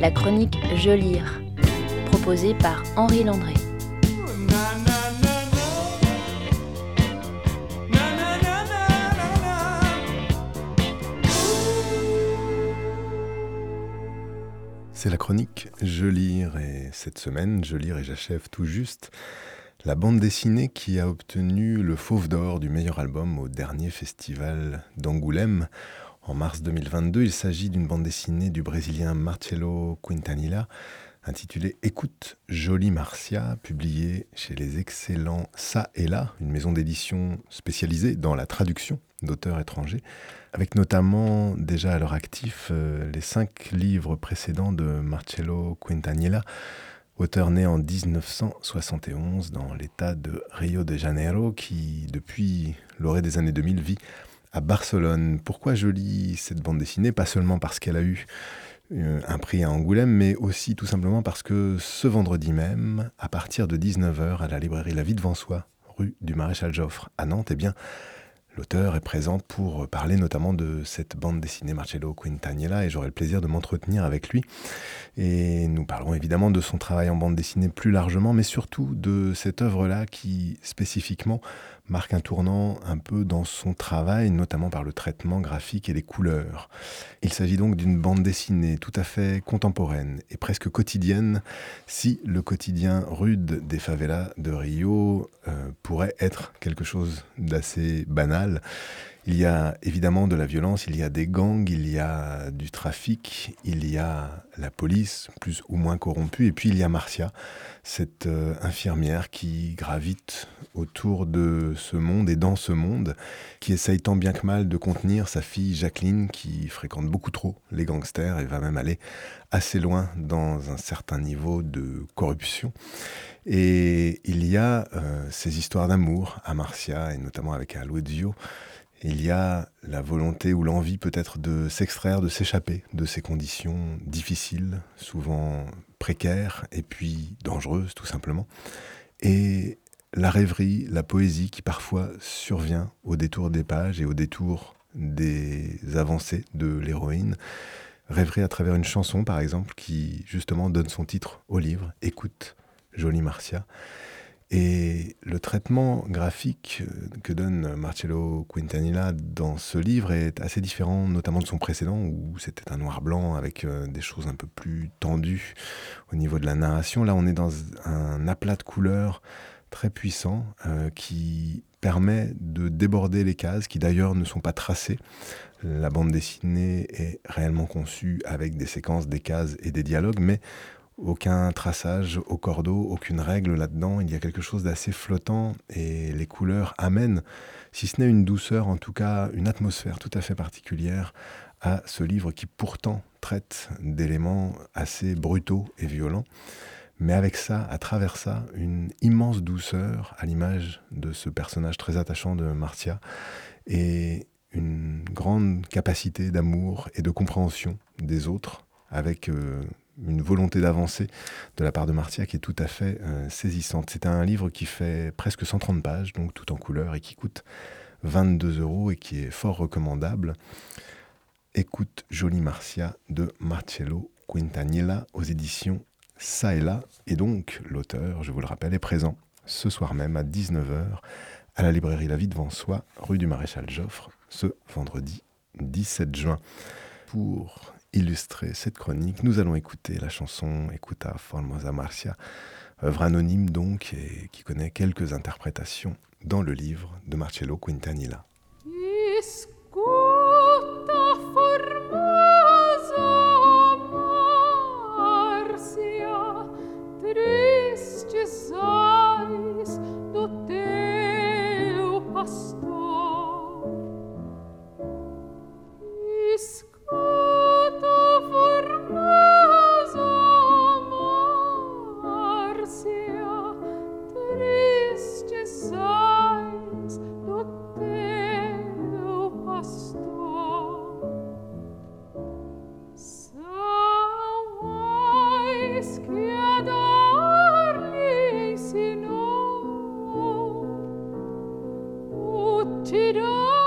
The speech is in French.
la chronique Je lire, proposée par Henri Landré. C'est la chronique Je lire et cette semaine, Je lire et j'achève tout juste la bande dessinée qui a obtenu le Fauve d'Or du meilleur album au dernier festival d'Angoulême en mars 2022. Il s'agit d'une bande dessinée du Brésilien Marcelo Quintanilla intitulée Écoute Jolie Marcia, publiée chez les excellents Ça et Là, une maison d'édition spécialisée dans la traduction d'auteurs étrangers, avec notamment déjà à leur actif euh, les cinq livres précédents de Marcello Quintanilla, auteur né en 1971 dans l'état de Rio de Janeiro, qui depuis l'orée des années 2000 vit à Barcelone. Pourquoi je lis cette bande dessinée? Pas seulement parce qu'elle a eu euh, un prix à Angoulême, mais aussi tout simplement parce que ce vendredi même, à partir de 19h à la librairie La Vie devant soi, rue du Maréchal Joffre à Nantes, eh bien, L'auteur est présent pour parler notamment de cette bande dessinée Marcello Quintanilla et j'aurai le plaisir de m'entretenir avec lui. Et nous parlerons évidemment de son travail en bande dessinée plus largement, mais surtout de cette œuvre-là qui spécifiquement marque un tournant un peu dans son travail, notamment par le traitement graphique et les couleurs. Il s'agit donc d'une bande dessinée tout à fait contemporaine et presque quotidienne, si le quotidien rude des favelas de Rio euh, pourrait être quelque chose d'assez banal. Il y a évidemment de la violence, il y a des gangs, il y a du trafic, il y a la police plus ou moins corrompue, et puis il y a Marcia, cette euh, infirmière qui gravite autour de ce monde et dans ce monde, qui essaye tant bien que mal de contenir sa fille Jacqueline, qui fréquente beaucoup trop les gangsters et va même aller assez loin dans un certain niveau de corruption. Et il y a euh, ces histoires d'amour à Marcia, et notamment avec Aloezio, il y a la volonté ou l'envie peut-être de s'extraire, de s'échapper de ces conditions difficiles, souvent précaires et puis dangereuses tout simplement. Et la rêverie, la poésie qui parfois survient au détour des pages et au détour des avancées de l'héroïne. Rêverie à travers une chanson par exemple qui justement donne son titre au livre, Écoute, Jolie Marcia. Et le traitement graphique euh, que donne Marcello Quintanilla dans ce livre est assez différent, notamment de son précédent, où c'était un noir-blanc avec euh, des choses un peu plus tendues au niveau de la narration. Là, on est dans un aplat de couleurs très puissant euh, qui permet de déborder les cases, qui d'ailleurs ne sont pas tracées. La bande dessinée est réellement conçue avec des séquences, des cases et des dialogues, mais aucun traçage au cordeau, aucune règle là-dedans. Il y a quelque chose d'assez flottant et les couleurs amènent, si ce n'est une douceur, en tout cas une atmosphère tout à fait particulière à ce livre qui pourtant traite d'éléments assez brutaux et violents. Mais avec ça, à travers ça, une immense douceur à l'image de ce personnage très attachant de Marcia et une grande capacité d'amour et de compréhension des autres avec euh, une volonté d'avancer de la part de Martia qui est tout à fait euh, saisissante. C'est un livre qui fait presque 130 pages, donc tout en couleur, et qui coûte 22 euros et qui est fort recommandable. Écoute Jolie Marcia de Marcello Quintanilla aux éditions Saella. Et donc, l'auteur, je vous le rappelle, est présent ce soir même à 19h à la librairie La Vie devant soi, rue du Maréchal Joffre, ce vendredi 17 juin. Pour illustrer cette chronique, nous allons écouter la chanson Écouta Formosa Marcia, œuvre anonyme donc et qui connaît quelques interprétations dans le livre de Marcello Quintanilla. to.